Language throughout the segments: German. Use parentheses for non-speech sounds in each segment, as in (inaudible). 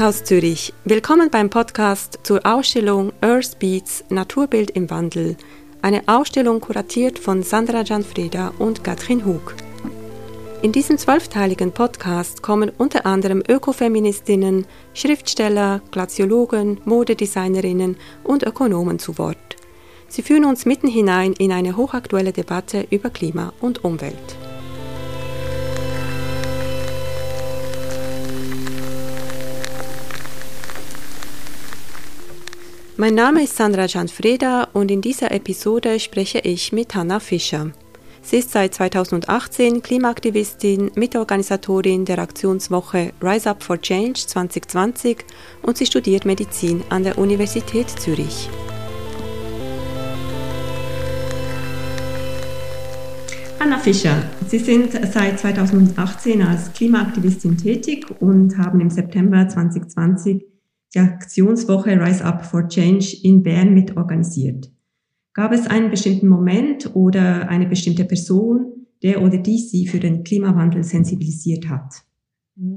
Kunsthaus Zürich, willkommen beim Podcast zur Ausstellung Earth Beats Naturbild im Wandel, eine Ausstellung kuratiert von Sandra Gianfreda und Katrin Hug. In diesem zwölfteiligen Podcast kommen unter anderem Ökofeministinnen, Schriftsteller, Glaziologen, Modedesignerinnen und Ökonomen zu Wort. Sie führen uns mitten hinein in eine hochaktuelle Debatte über Klima und Umwelt. Mein Name ist Sandra Gianfreda und in dieser Episode spreche ich mit Hanna Fischer. Sie ist seit 2018 Klimaaktivistin, Mitorganisatorin der Aktionswoche Rise Up for Change 2020 und sie studiert Medizin an der Universität Zürich. Anna Fischer, Sie sind seit 2018 als Klimaaktivistin tätig und haben im September 2020 die Aktionswoche Rise Up for Change in Bern mit organisiert. Gab es einen bestimmten Moment oder eine bestimmte Person, der oder die Sie für den Klimawandel sensibilisiert hat?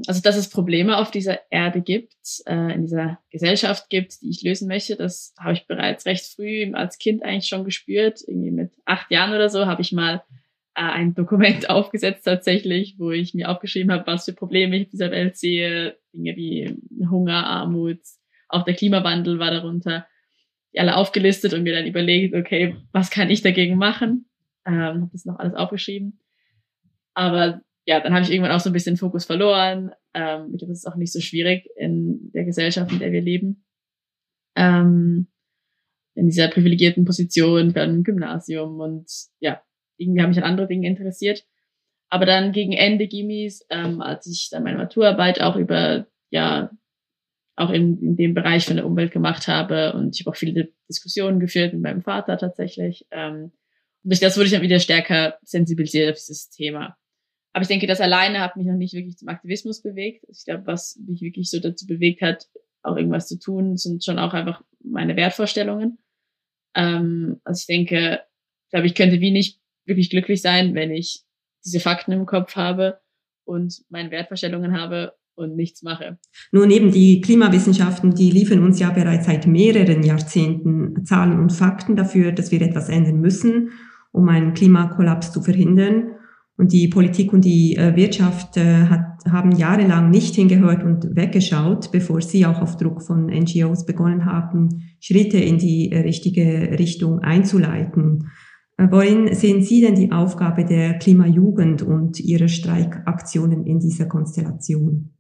Also, dass es Probleme auf dieser Erde gibt, äh, in dieser Gesellschaft gibt, die ich lösen möchte, das habe ich bereits recht früh als Kind eigentlich schon gespürt. Irgendwie mit acht Jahren oder so habe ich mal äh, ein Dokument (laughs) aufgesetzt tatsächlich, wo ich mir aufgeschrieben habe, was für Probleme ich auf dieser Welt sehe. Dinge wie Hunger, Armut, auch der Klimawandel war darunter die alle aufgelistet und mir dann überlegt, okay, was kann ich dagegen machen? Ähm, habe das noch alles aufgeschrieben. Aber ja, dann habe ich irgendwann auch so ein bisschen Fokus verloren. Ähm, ich glaube, das ist auch nicht so schwierig in der Gesellschaft, in der wir leben. Ähm, in dieser privilegierten Position für ein Gymnasium und ja, irgendwie habe mich an andere Dinge interessiert. Aber dann gegen Ende Gimmis, ähm, als ich dann meine Maturarbeit auch über ja auch in, in dem Bereich von der Umwelt gemacht habe. Und ich habe auch viele Diskussionen geführt mit meinem Vater tatsächlich. Ähm, und durch das wurde ich dann wieder stärker sensibilisiert auf dieses Thema. Aber ich denke, das alleine hat mich noch nicht wirklich zum Aktivismus bewegt. Also ich glaube, was mich wirklich so dazu bewegt hat, auch irgendwas zu tun, sind schon auch einfach meine Wertvorstellungen. Ähm, also ich denke, ich glaube, ich könnte wie nicht wirklich glücklich sein, wenn ich diese Fakten im Kopf habe und meine Wertvorstellungen habe und nichts mache. Nun eben die Klimawissenschaften, die liefern uns ja bereits seit mehreren Jahrzehnten Zahlen und Fakten dafür, dass wir etwas ändern müssen, um einen Klimakollaps zu verhindern. Und die Politik und die äh, Wirtschaft äh, hat, haben jahrelang nicht hingehört und weggeschaut, bevor sie auch auf Druck von NGOs begonnen haben, Schritte in die äh, richtige Richtung einzuleiten. Worin sehen Sie denn die Aufgabe der Klimajugend und ihre Streikaktionen in dieser Konstellation?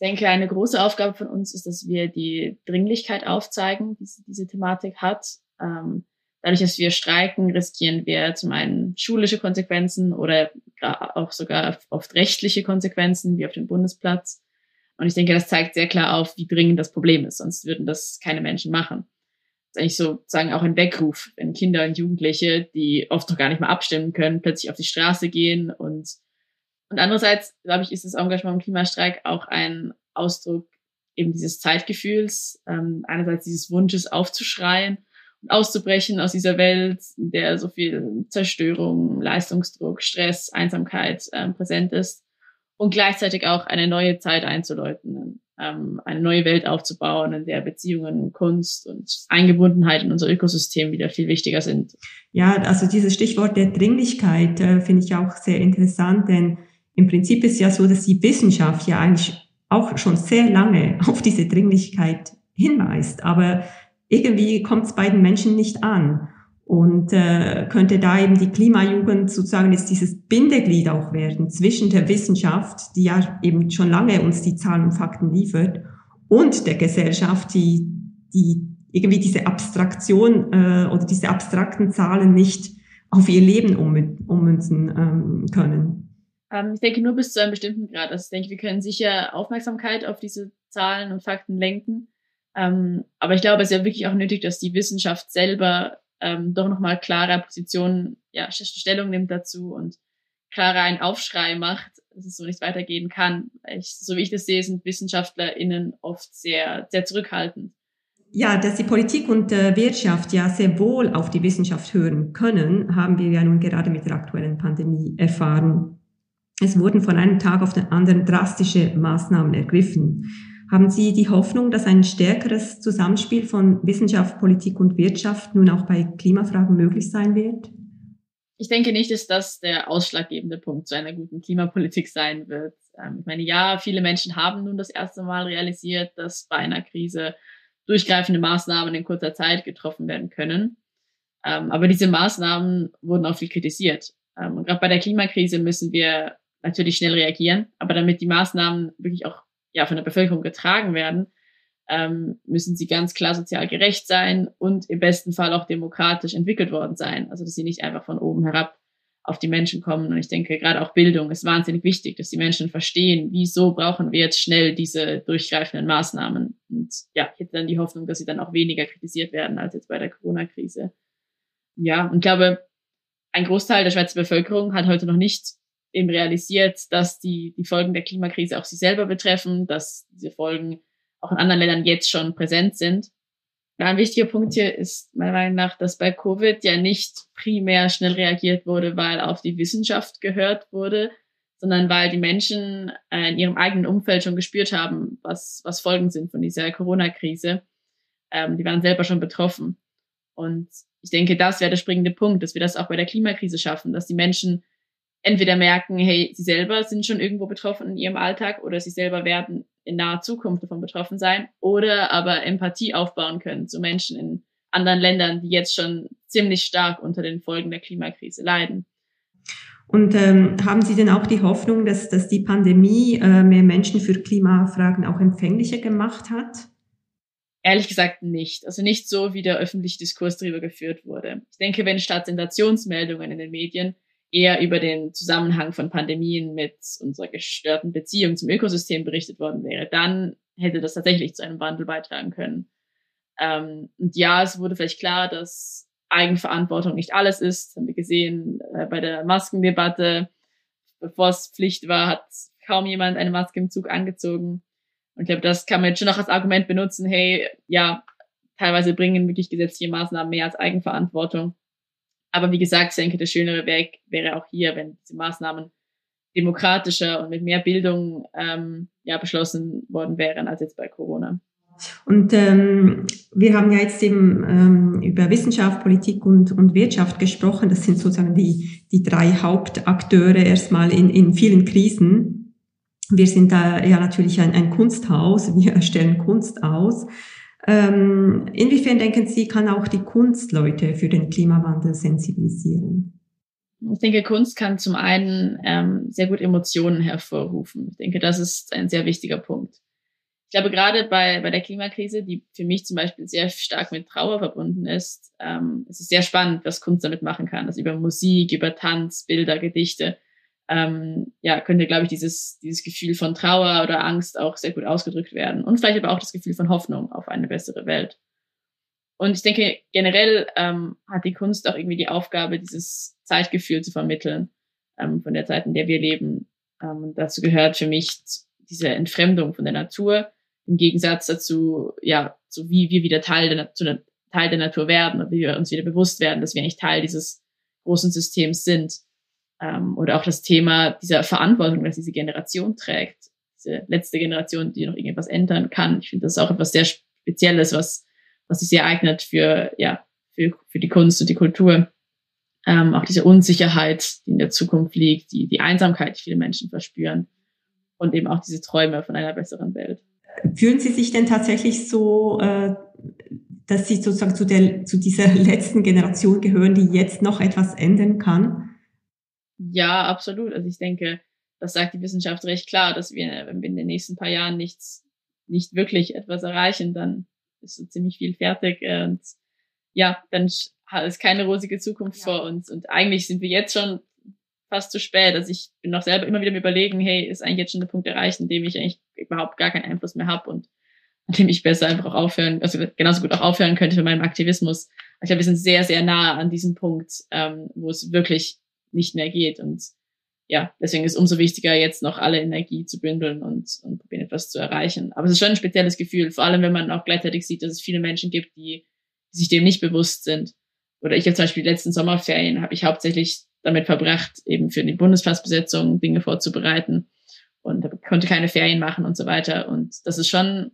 Ich denke, eine große Aufgabe von uns ist, dass wir die Dringlichkeit aufzeigen, die diese Thematik hat. Ähm, dadurch, dass wir streiken, riskieren wir zum einen schulische Konsequenzen oder auch sogar oft rechtliche Konsequenzen, wie auf dem Bundesplatz. Und ich denke, das zeigt sehr klar auf, wie dringend das Problem ist, sonst würden das keine Menschen machen. Ist eigentlich sozusagen auch ein Weckruf, wenn Kinder und Jugendliche, die oft noch gar nicht mal abstimmen können, plötzlich auf die Straße gehen und und andererseits, glaube ich, ist das Engagement im Klimastreik auch ein Ausdruck eben dieses Zeitgefühls, ähm, einerseits dieses Wunsches aufzuschreien und auszubrechen aus dieser Welt, in der so viel Zerstörung, Leistungsdruck, Stress, Einsamkeit ähm, präsent ist und gleichzeitig auch eine neue Zeit einzuläuten, ähm, eine neue Welt aufzubauen, in der Beziehungen, Kunst und Eingebundenheit in unser Ökosystem wieder viel wichtiger sind. Ja, also dieses Stichwort der Dringlichkeit äh, finde ich auch sehr interessant, denn im Prinzip ist ja so, dass die Wissenschaft ja eigentlich auch schon sehr lange (laughs) auf diese Dringlichkeit hinweist, aber irgendwie kommt es bei den Menschen nicht an. Und äh, könnte da eben die Klimajugend sozusagen jetzt dieses Bindeglied auch werden zwischen der Wissenschaft, die ja eben schon lange uns die Zahlen und Fakten liefert, und der Gesellschaft, die, die irgendwie diese Abstraktion äh, oder diese abstrakten Zahlen nicht auf ihr Leben ummünzen ähm, können. Ähm, ich denke nur bis zu einem bestimmten Grad. Also ich denke, wir können sicher Aufmerksamkeit auf diese Zahlen und Fakten lenken. Ähm, aber ich glaube, es ist ja wirklich auch nötig, dass die Wissenschaft selber ähm, doch nochmal klarer Positionen, ja, Stellung nimmt dazu und klarer einen Aufschrei macht, dass es so nicht weitergehen kann. Ich, so wie ich das sehe, sind WissenschaftlerInnen oft sehr, sehr zurückhaltend. Ja, dass die Politik und äh, Wirtschaft ja sehr wohl auf die Wissenschaft hören können, haben wir ja nun gerade mit der aktuellen Pandemie erfahren. Es wurden von einem Tag auf den anderen drastische Maßnahmen ergriffen. Haben Sie die Hoffnung, dass ein stärkeres Zusammenspiel von Wissenschaft, Politik und Wirtschaft nun auch bei Klimafragen möglich sein wird? Ich denke nicht, dass das der ausschlaggebende Punkt zu einer guten Klimapolitik sein wird. Ähm, ich meine, ja, viele Menschen haben nun das erste Mal realisiert, dass bei einer Krise durchgreifende Maßnahmen in kurzer Zeit getroffen werden können. Ähm, aber diese Maßnahmen wurden auch viel kritisiert. Ähm, und gerade bei der Klimakrise müssen wir natürlich schnell reagieren. Aber damit die Maßnahmen wirklich auch ja, von der Bevölkerung getragen werden, ähm, müssen sie ganz klar sozial gerecht sein und im besten Fall auch demokratisch entwickelt worden sein. Also dass sie nicht einfach von oben herab auf die Menschen kommen. Und ich denke, gerade auch Bildung ist wahnsinnig wichtig, dass die Menschen verstehen, wieso brauchen wir jetzt schnell diese durchgreifenden Maßnahmen. Und ja, ich hätte dann die Hoffnung, dass sie dann auch weniger kritisiert werden als jetzt bei der Corona-Krise. Ja, und ich glaube, ein Großteil der Schweizer Bevölkerung hat heute noch nicht eben realisiert, dass die, die Folgen der Klimakrise auch sie selber betreffen, dass diese Folgen auch in anderen Ländern jetzt schon präsent sind. Ja, ein wichtiger Punkt hier ist meiner Meinung nach, dass bei Covid ja nicht primär schnell reagiert wurde, weil auf die Wissenschaft gehört wurde, sondern weil die Menschen äh, in ihrem eigenen Umfeld schon gespürt haben, was, was Folgen sind von dieser Corona-Krise. Ähm, die waren selber schon betroffen. Und ich denke, das wäre der springende Punkt, dass wir das auch bei der Klimakrise schaffen, dass die Menschen entweder merken, hey, sie selber sind schon irgendwo betroffen in ihrem Alltag oder sie selber werden in naher Zukunft davon betroffen sein oder aber Empathie aufbauen können zu Menschen in anderen Ländern, die jetzt schon ziemlich stark unter den Folgen der Klimakrise leiden. Und ähm, haben Sie denn auch die Hoffnung, dass, dass die Pandemie äh, mehr Menschen für Klimafragen auch empfänglicher gemacht hat? Ehrlich gesagt nicht. Also nicht so, wie der öffentliche Diskurs darüber geführt wurde. Ich denke, wenn statt Sensationsmeldungen in den Medien eher über den Zusammenhang von Pandemien mit unserer gestörten Beziehung zum Ökosystem berichtet worden wäre, dann hätte das tatsächlich zu einem Wandel beitragen können. Ähm, und ja, es wurde vielleicht klar, dass Eigenverantwortung nicht alles ist. Haben wir gesehen äh, bei der Maskendebatte. Bevor es Pflicht war, hat kaum jemand eine Maske im Zug angezogen. Und ich glaube, das kann man jetzt schon noch als Argument benutzen. Hey, ja, teilweise bringen wirklich gesetzliche Maßnahmen mehr als Eigenverantwortung. Aber wie gesagt, ich denke, der schönere Weg wäre auch hier, wenn diese Maßnahmen demokratischer und mit mehr Bildung ähm, ja, beschlossen worden wären als jetzt bei Corona. Und ähm, wir haben ja jetzt eben ähm, über Wissenschaft, Politik und, und Wirtschaft gesprochen. Das sind sozusagen die, die drei Hauptakteure erstmal in, in vielen Krisen. Wir sind da ja natürlich ein, ein Kunsthaus, wir (laughs) stellen Kunst aus. Ähm, inwiefern denken Sie, kann auch die Kunst Leute für den Klimawandel sensibilisieren? Ich denke, Kunst kann zum einen ähm, sehr gut Emotionen hervorrufen. Ich denke, das ist ein sehr wichtiger Punkt. Ich glaube, gerade bei, bei der Klimakrise, die für mich zum Beispiel sehr stark mit Trauer verbunden ist, ähm, es ist sehr spannend, was Kunst damit machen kann. Also über Musik, über Tanz, Bilder, Gedichte ähm, ja, könnte, glaube ich, dieses, dieses Gefühl von Trauer oder Angst auch sehr gut ausgedrückt werden. Und vielleicht aber auch das Gefühl von Hoffnung auf eine bessere Welt. Und ich denke, generell ähm, hat die Kunst auch irgendwie die Aufgabe, dieses Zeitgefühl zu vermitteln ähm, von der Zeit, in der wir leben. Ähm, dazu gehört für mich diese Entfremdung von der Natur im Gegensatz dazu, ja, so wie wir wieder Teil der, Teil der Natur werden und wie wir uns wieder bewusst werden, dass wir eigentlich Teil dieses großen Systems sind. Ähm, oder auch das Thema dieser Verantwortung, dass diese Generation trägt, diese letzte Generation, die noch irgendetwas ändern kann. Ich finde, das ist auch etwas sehr Spezielles, was, was sich sehr eignet für, ja, für, für die Kunst und die Kultur. Ähm, auch diese Unsicherheit, die in der Zukunft liegt, die, die Einsamkeit, die viele Menschen verspüren und eben auch diese Träume von einer besseren Welt. Fühlen Sie sich denn tatsächlich so, äh, dass Sie sozusagen zu, der, zu dieser (laughs) letzten Generation gehören, die jetzt noch etwas ändern kann? Ja, absolut. Also ich denke, das sagt die Wissenschaft recht klar, dass wir, wenn wir in den nächsten paar Jahren nichts, nicht wirklich etwas erreichen, dann ist so ziemlich viel fertig und ja, dann ist keine rosige Zukunft ja. vor uns. Und eigentlich sind wir jetzt schon fast zu spät. Also ich bin noch selber immer wieder mir überlegen, hey, ist eigentlich jetzt schon der Punkt erreicht, in dem ich eigentlich überhaupt gar keinen Einfluss mehr habe und an dem ich besser einfach auch aufhören, also genauso gut auch aufhören könnte mit meinem Aktivismus. Ich glaube, wir sind sehr, sehr nah an diesem Punkt, ähm, wo es wirklich nicht mehr geht. Und ja, deswegen ist umso wichtiger, jetzt noch alle Energie zu bündeln und, und probieren, etwas zu erreichen. Aber es ist schon ein spezielles Gefühl, vor allem wenn man auch gleichzeitig sieht, dass es viele Menschen gibt, die, die sich dem nicht bewusst sind. Oder ich habe zum Beispiel die letzten Sommerferien, habe ich hauptsächlich damit verbracht, eben für die Bundespassbesetzung Dinge vorzubereiten. und konnte keine Ferien machen und so weiter. Und das ist schon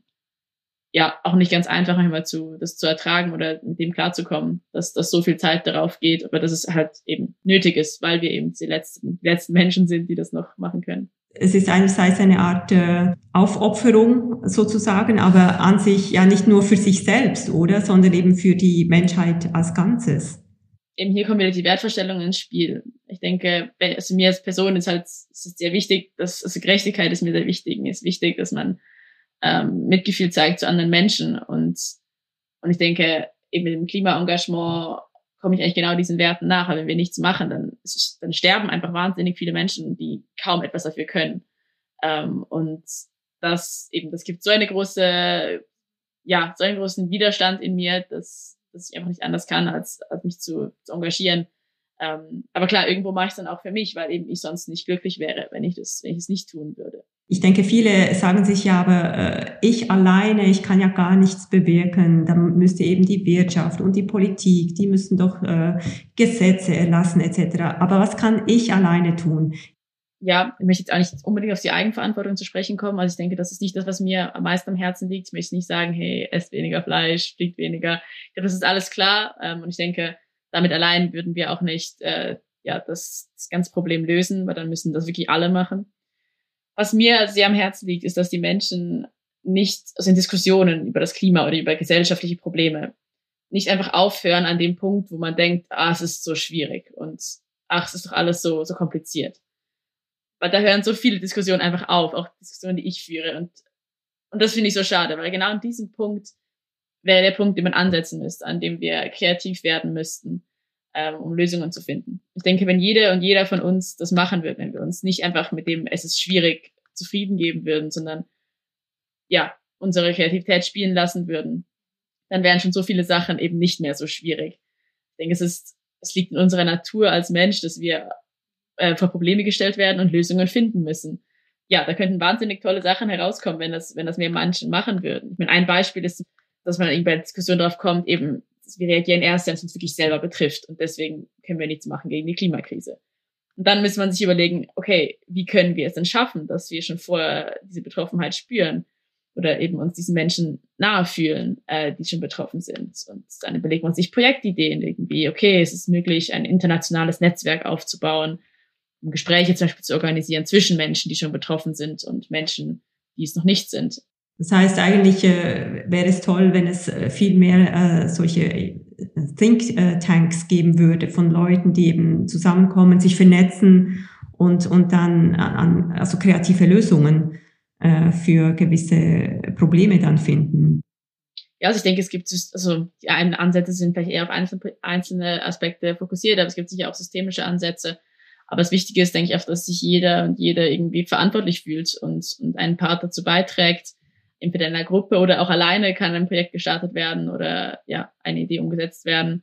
ja auch nicht ganz einfach manchmal zu das zu ertragen oder mit dem klarzukommen, dass dass so viel Zeit darauf geht, aber dass es halt eben nötig ist, weil wir eben die letzten die letzten Menschen sind, die das noch machen können. Es ist einerseits eine Art äh, Aufopferung sozusagen, aber an sich ja nicht nur für sich selbst, oder, sondern eben für die Menschheit als Ganzes. Eben hier kommen wieder die Wertvorstellungen ins Spiel. Ich denke, also mir als Person ist halt ist es sehr wichtig, dass also Gerechtigkeit ist mir sehr wichtig. Mir ist wichtig, dass man ähm, Mitgefühl zeigt zu anderen Menschen. Und, und ich denke, eben mit dem Klimaengagement komme ich eigentlich genau diesen Werten nach. Aber wenn wir nichts machen, dann, dann sterben einfach wahnsinnig viele Menschen, die kaum etwas dafür können. Ähm, und das eben, das gibt so eine große, ja, so einen großen Widerstand in mir, dass, dass ich einfach nicht anders kann, als, als mich zu, zu engagieren. Ähm, aber klar, irgendwo mache ich es dann auch für mich, weil eben ich sonst nicht glücklich wäre, wenn ich das, wenn ich es nicht tun würde. Ich denke, viele sagen sich ja, aber äh, ich alleine, ich kann ja gar nichts bewirken. Da müsste eben die Wirtschaft und die Politik, die müssen doch äh, Gesetze erlassen etc. Aber was kann ich alleine tun? Ja, ich möchte jetzt auch nicht unbedingt auf die Eigenverantwortung zu sprechen kommen. Also ich denke, das ist nicht das, was mir am meisten am Herzen liegt. Ich möchte nicht sagen, hey, esst weniger Fleisch, fliegt weniger. Ich glaube, das ist alles klar. Ähm, und ich denke, damit allein würden wir auch nicht äh, ja, das, das ganze Problem lösen, weil dann müssen das wirklich alle machen was mir sehr am Herzen liegt, ist, dass die Menschen nicht, also in Diskussionen über das Klima oder über gesellschaftliche Probleme, nicht einfach aufhören an dem Punkt, wo man denkt, ah, es ist so schwierig und ach, es ist doch alles so, so kompliziert. Weil da hören so viele Diskussionen einfach auf, auch Diskussionen, die ich führe. Und, und das finde ich so schade, weil genau an diesem Punkt wäre der Punkt, den man ansetzen müsste, an dem wir kreativ werden müssten ähm, um Lösungen zu finden. Ich denke, wenn jede und jeder von uns das machen wird, wenn wir uns nicht einfach mit dem, es ist schwierig, zufrieden geben würden, sondern ja, unsere Kreativität spielen lassen würden, dann wären schon so viele Sachen eben nicht mehr so schwierig. Ich denke, es ist, es liegt in unserer Natur als Mensch, dass wir äh, vor Probleme gestellt werden und Lösungen finden müssen. Ja, da könnten wahnsinnig tolle Sachen herauskommen, wenn das, wenn das mehr Menschen machen würden. Ich meine, ein Beispiel ist, dass man irgendwie bei der Diskussion darauf kommt, eben wir reagieren erst, wenn es uns wirklich selber betrifft. Und deswegen können wir nichts machen gegen die Klimakrise. Und dann muss man sich überlegen, okay, wie können wir es denn schaffen, dass wir schon vorher diese Betroffenheit spüren oder eben uns diesen Menschen nahe fühlen, äh, die schon betroffen sind. Und dann überlegt man sich Projektideen irgendwie, okay, es ist möglich, ein internationales Netzwerk aufzubauen, um Gespräche zum Beispiel zu organisieren zwischen Menschen, die schon betroffen sind und Menschen, die es noch nicht sind. Das heißt, eigentlich äh, wäre es toll, wenn es äh, viel mehr äh, solche äh, Think-Tanks geben würde von Leuten, die eben zusammenkommen, sich vernetzen und, und dann an, also kreative Lösungen äh, für gewisse Probleme dann finden. Ja, also ich denke, es gibt, also die Ansätze sind vielleicht eher auf einzelne, einzelne Aspekte fokussiert, aber es gibt sicher auch systemische Ansätze. Aber das Wichtige ist, denke ich, auch, dass sich jeder und jede irgendwie verantwortlich fühlt und, und einen Part dazu beiträgt, entweder in einer Gruppe oder auch alleine kann ein Projekt gestartet werden oder ja, eine Idee umgesetzt werden.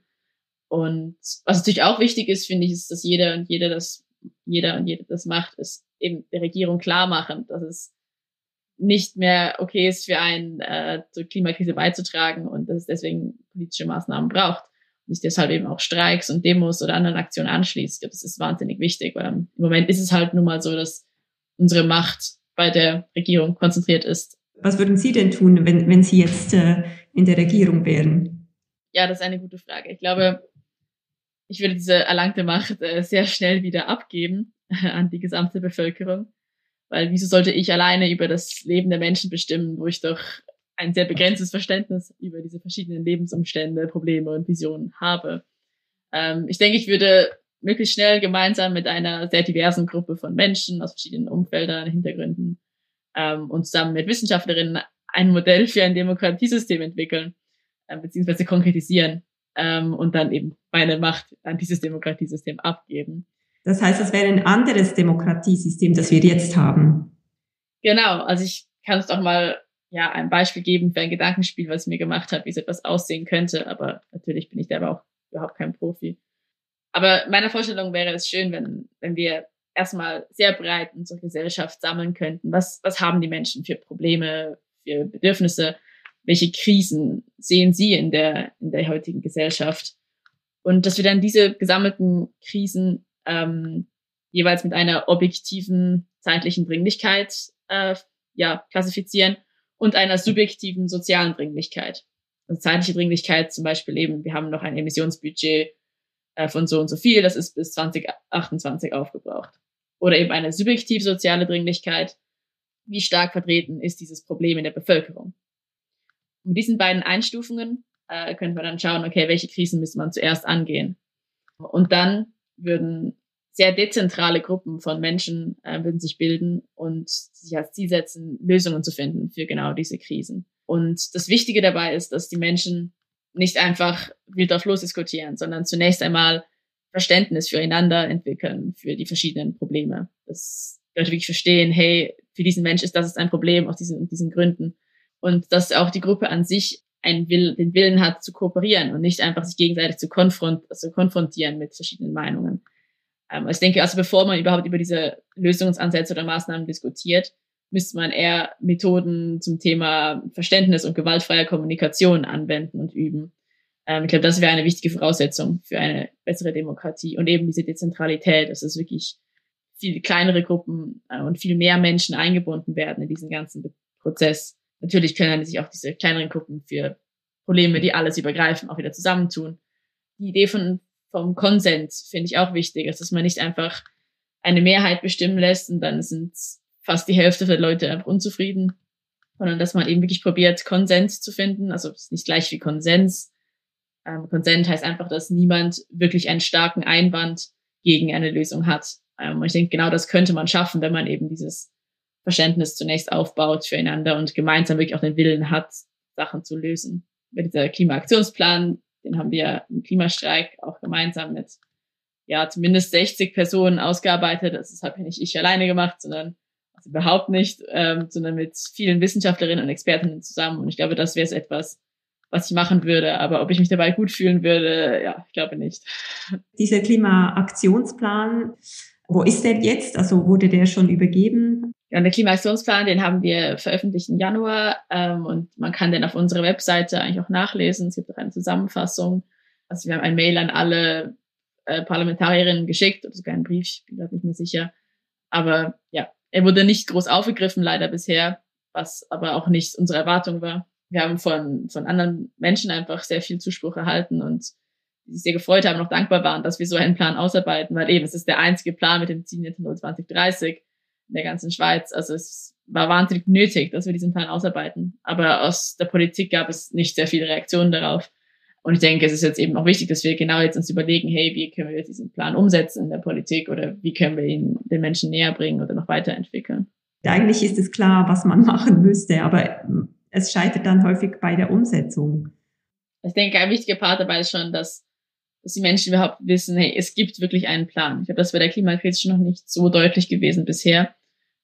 Und was natürlich auch wichtig ist, finde ich, ist, dass jeder und jeder das, jeder und jede das macht, ist eben der Regierung klar machen, dass es nicht mehr okay ist für einen, äh, zur Klimakrise beizutragen und dass es deswegen politische Maßnahmen braucht. Und sich deshalb eben auch Streiks und Demos oder anderen Aktionen anschließt. Ich glaube, das ist wahnsinnig wichtig, weil im Moment ist es halt nun mal so, dass unsere Macht bei der Regierung konzentriert ist was würden Sie denn tun, wenn, wenn Sie jetzt äh, in der Regierung wären? Ja, das ist eine gute Frage. Ich glaube, ich würde diese erlangte Macht äh, sehr schnell wieder abgeben äh, an die gesamte Bevölkerung. Weil wieso sollte ich alleine über das Leben der Menschen bestimmen, wo ich doch ein sehr begrenztes Verständnis über diese verschiedenen Lebensumstände, Probleme und Visionen habe. Ähm, ich denke, ich würde möglichst schnell gemeinsam mit einer sehr diversen Gruppe von Menschen aus verschiedenen Umfeldern, Hintergründen ähm, und zusammen mit Wissenschaftlerinnen ein Modell für ein Demokratiesystem entwickeln, äh, beziehungsweise konkretisieren ähm, und dann eben meine Macht an dieses Demokratiesystem abgeben. Das heißt, es wäre ein anderes Demokratiesystem, das wir jetzt haben. Genau, also ich kann es doch mal ja ein Beispiel geben für ein Gedankenspiel, was mir gemacht hat, wie so etwas aussehen könnte, aber natürlich bin ich da aber auch überhaupt kein Profi. Aber meiner Vorstellung wäre es schön, wenn, wenn wir erstmal sehr breit unsere Gesellschaft sammeln könnten. Was, was haben die Menschen für Probleme, für Bedürfnisse? Welche Krisen sehen sie in der, in der heutigen Gesellschaft? Und dass wir dann diese gesammelten Krisen ähm, jeweils mit einer objektiven zeitlichen Dringlichkeit äh, ja, klassifizieren und einer subjektiven sozialen Dringlichkeit. Also zeitliche Dringlichkeit zum Beispiel eben, wir haben noch ein Emissionsbudget von so und so viel, das ist bis 2028 aufgebraucht. Oder eben eine subjektiv soziale Dringlichkeit, wie stark vertreten ist dieses Problem in der Bevölkerung. Mit diesen beiden Einstufungen äh, könnte man dann schauen, okay, welche Krisen müsste man zuerst angehen. Und dann würden sehr dezentrale Gruppen von Menschen äh, würden sich bilden und sich als Ziel setzen, Lösungen zu finden für genau diese Krisen. Und das Wichtige dabei ist, dass die Menschen nicht einfach wild auf los diskutieren, sondern zunächst einmal Verständnis füreinander entwickeln, für die verschiedenen Probleme. Dass Leute wirklich verstehen, hey, für diesen Mensch ist das ein Problem aus diesen, diesen Gründen. Und dass auch die Gruppe an sich einen Will, den Willen hat zu kooperieren und nicht einfach sich gegenseitig zu konfront, also konfrontieren mit verschiedenen Meinungen. Ähm, ich denke, also bevor man überhaupt über diese Lösungsansätze oder Maßnahmen diskutiert, müsste man eher Methoden zum Thema Verständnis und gewaltfreier Kommunikation anwenden und üben. Ähm, ich glaube, das wäre eine wichtige Voraussetzung für eine bessere Demokratie und eben diese Dezentralität, dass es wirklich viel kleinere Gruppen äh, und viel mehr Menschen eingebunden werden in diesen ganzen Prozess. Natürlich können sich auch diese kleineren Gruppen für Probleme, die alles übergreifen, auch wieder zusammentun. Die Idee von, vom Konsens finde ich auch wichtig, dass man nicht einfach eine Mehrheit bestimmen lässt und dann sind fast die Hälfte der Leute einfach unzufrieden, sondern dass man eben wirklich probiert, Konsens zu finden. Also es ist nicht gleich wie Konsens. Ähm, Konsens heißt einfach, dass niemand wirklich einen starken Einwand gegen eine Lösung hat. Ähm, und ich denke, genau das könnte man schaffen, wenn man eben dieses Verständnis zunächst aufbaut füreinander und gemeinsam wirklich auch den Willen hat, Sachen zu lösen. Mit dieser Klimaaktionsplan, den haben wir im Klimastreik auch gemeinsam mit ja zumindest 60 Personen ausgearbeitet. Das habe ja nicht ich alleine gemacht, sondern also überhaupt nicht, ähm, sondern mit vielen Wissenschaftlerinnen und Expertinnen zusammen. Und ich glaube, das wäre etwas, was ich machen würde. Aber ob ich mich dabei gut fühlen würde, ja, ich glaube nicht. Dieser Klimaaktionsplan, wo ist der jetzt? Also wurde der schon übergeben? Ja, der Klimaaktionsplan, den haben wir veröffentlicht im Januar ähm, und man kann den auf unserer Webseite eigentlich auch nachlesen. Es gibt auch eine Zusammenfassung. Also wir haben ein Mail an alle äh, Parlamentarierinnen geschickt oder sogar einen Brief, ich bin gerade nicht mehr sicher. Aber er wurde nicht groß aufgegriffen, leider bisher, was aber auch nicht unsere Erwartung war. Wir haben von, von anderen Menschen einfach sehr viel Zuspruch erhalten und die sich sehr gefreut haben, noch dankbar waren, dass wir so einen Plan ausarbeiten, weil eben es ist der einzige Plan mit dem Ziel Net 2030 in der ganzen Schweiz. Also es war wahnsinnig nötig, dass wir diesen Plan ausarbeiten. Aber aus der Politik gab es nicht sehr viele Reaktionen darauf. Und ich denke, es ist jetzt eben auch wichtig, dass wir genau jetzt uns überlegen, hey, wie können wir diesen Plan umsetzen in der Politik oder wie können wir ihn den Menschen näher bringen oder noch weiterentwickeln. Eigentlich ist es klar, was man (laughs) machen müsste, aber es scheitert dann häufig bei der Umsetzung. Ich denke, ein wichtiger Part dabei ist schon, dass, dass die Menschen überhaupt wissen, hey, es gibt wirklich einen Plan. Ich glaube, das wäre der Klimakrise schon noch nicht so deutlich gewesen bisher.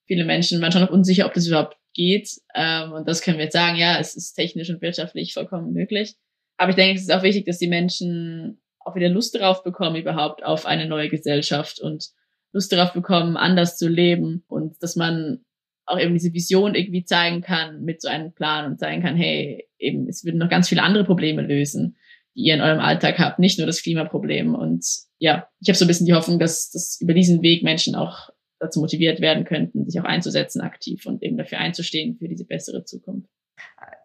Viele Menschen waren schon noch unsicher, ob das überhaupt geht. Ähm, und das können wir jetzt sagen, ja, es ist technisch und wirtschaftlich vollkommen möglich. Aber ich denke, es ist auch wichtig, dass die Menschen auch wieder Lust darauf bekommen, überhaupt auf eine neue Gesellschaft und Lust darauf bekommen, anders zu leben und dass man auch eben diese Vision irgendwie zeigen kann mit so einem Plan und zeigen kann, hey, eben, es würden noch ganz viele andere Probleme lösen, die ihr in eurem Alltag habt, nicht nur das Klimaproblem. Und ja, ich habe so ein bisschen die Hoffnung, dass, dass über diesen Weg Menschen auch dazu motiviert werden könnten, sich auch einzusetzen aktiv und eben dafür einzustehen für diese bessere Zukunft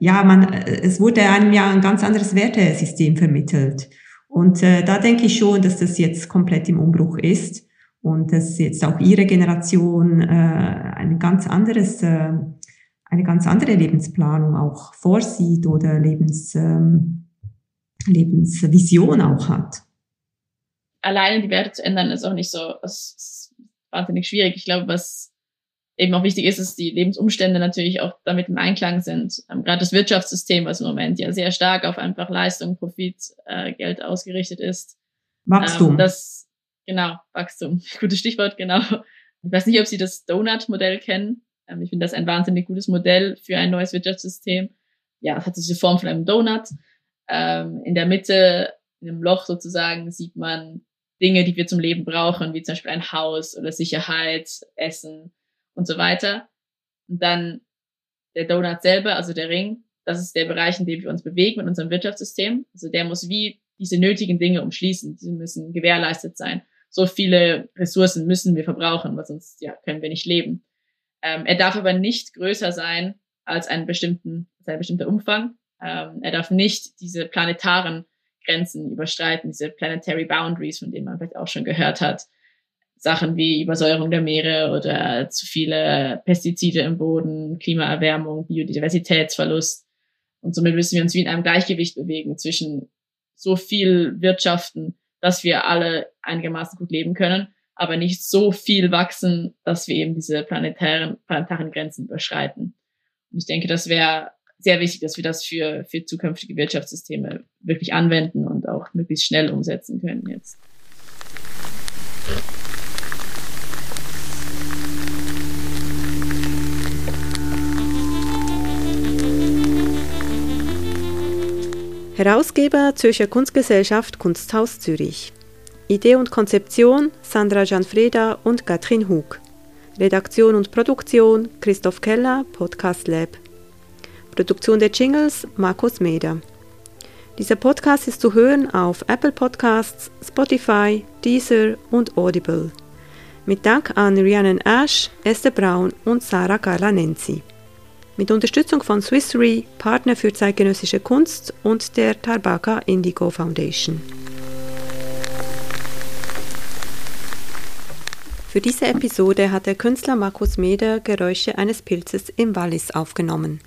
ja, man, es wurde einem ja ein ganz anderes Wertesystem vermittelt. Und äh, da denke ich schon, dass das jetzt komplett im Umbruch ist und dass jetzt auch Ihre Generation äh, ein ganz anderes, äh, eine ganz andere Lebensplanung auch vorsieht oder Lebens, ähm, Lebensvision auch hat. Alleine die Werte zu ändern ist auch nicht so, ist wahnsinnig schwierig. Ich glaube, was eben auch wichtig ist, dass die Lebensumstände natürlich auch damit im Einklang sind. Ähm, Gerade das Wirtschaftssystem, was im Moment ja sehr stark auf einfach Leistung, Profit, äh, Geld ausgerichtet ist. Wachstum. Ähm, das, genau, Wachstum. (laughs) Gutes Stichwort, genau. Ich weiß nicht, ob Sie das Donut-Modell kennen. Ähm, ich finde das ein wahnsinnig gutes Modell für ein neues Wirtschaftssystem. Ja, es hat diese Form von einem Donut. Ähm, in der Mitte, in einem Loch sozusagen, sieht man Dinge, die wir zum Leben brauchen, wie zum Beispiel ein Haus oder Sicherheit, Essen, und so weiter. Und dann der Donut selber, also der Ring, das ist der Bereich, in dem wir uns bewegen mit unserem Wirtschaftssystem. Also der muss wie diese nötigen Dinge umschließen. Die müssen gewährleistet sein, so viele Ressourcen müssen wir verbrauchen, weil sonst ja, können wir nicht leben. Ähm, er darf aber nicht größer sein als einen bestimmten, als ein bestimmter Umfang. Ähm, er darf nicht diese planetaren Grenzen überschreiten, diese planetary boundaries, von denen man vielleicht auch schon gehört hat. Sachen wie Übersäuerung der Meere oder zu viele Pestizide im Boden, Klimaerwärmung, Biodiversitätsverlust. Und somit müssen wir uns wie in einem Gleichgewicht bewegen zwischen so viel Wirtschaften, dass wir alle einigermaßen gut leben können, aber nicht so viel wachsen, dass wir eben diese planetaren, planetaren Grenzen überschreiten. Und ich denke, das wäre sehr wichtig, dass wir das für, für zukünftige Wirtschaftssysteme wirklich anwenden und auch möglichst schnell umsetzen können jetzt. Herausgeber Zürcher Kunstgesellschaft Kunsthaus Zürich. Idee und Konzeption Sandra Gianfreda und Katrin Hug. Redaktion und Produktion Christoph Keller, Podcast Lab. Produktion der Jingles Markus Meder. Dieser Podcast ist zu hören auf Apple Podcasts, Spotify, Deezer und Audible. Mit Dank an Rhiannon Ash, Esther Braun und Sarah Carla Nenzi mit Unterstützung von Swiss Re, Partner für zeitgenössische Kunst und der Tarbaka Indigo Foundation. Für diese Episode hat der Künstler Markus Meder Geräusche eines Pilzes im Wallis aufgenommen.